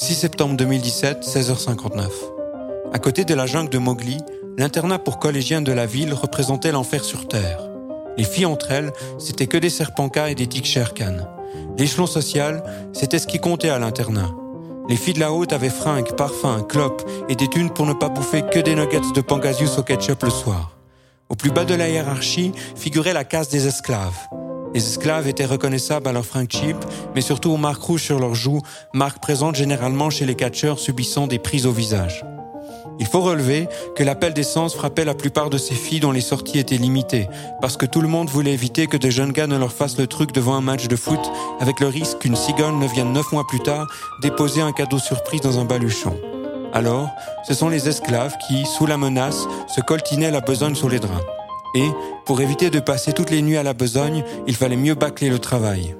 6 septembre 2017, 16h59. À côté de la jungle de Mowgli, l'internat pour collégiens de la ville représentait l'enfer sur Terre. Les filles entre elles, c'était que des serpancas et des tigres sherkan. L'échelon social, c'était ce qui comptait à l'internat. Les filles de la haute avaient fringues, parfums, clopes et des thunes pour ne pas bouffer que des nuggets de pangasius au ketchup le soir. Au plus bas de la hiérarchie figurait la caste des esclaves. Les esclaves étaient reconnaissables à leurs fringues cheap, mais surtout aux marques rouges sur leurs joues, marques présentes généralement chez les catcheurs subissant des prises au visage. Il faut relever que l'appel d'essence frappait la plupart de ces filles dont les sorties étaient limitées, parce que tout le monde voulait éviter que des jeunes gars ne leur fassent le truc devant un match de foot, avec le risque qu'une cigogne ne vienne neuf mois plus tard déposer un cadeau surprise dans un baluchon. Alors, ce sont les esclaves qui, sous la menace, se coltinaient la besogne sur les draps. Et, pour éviter de passer toutes les nuits à la besogne, il fallait mieux bâcler le travail.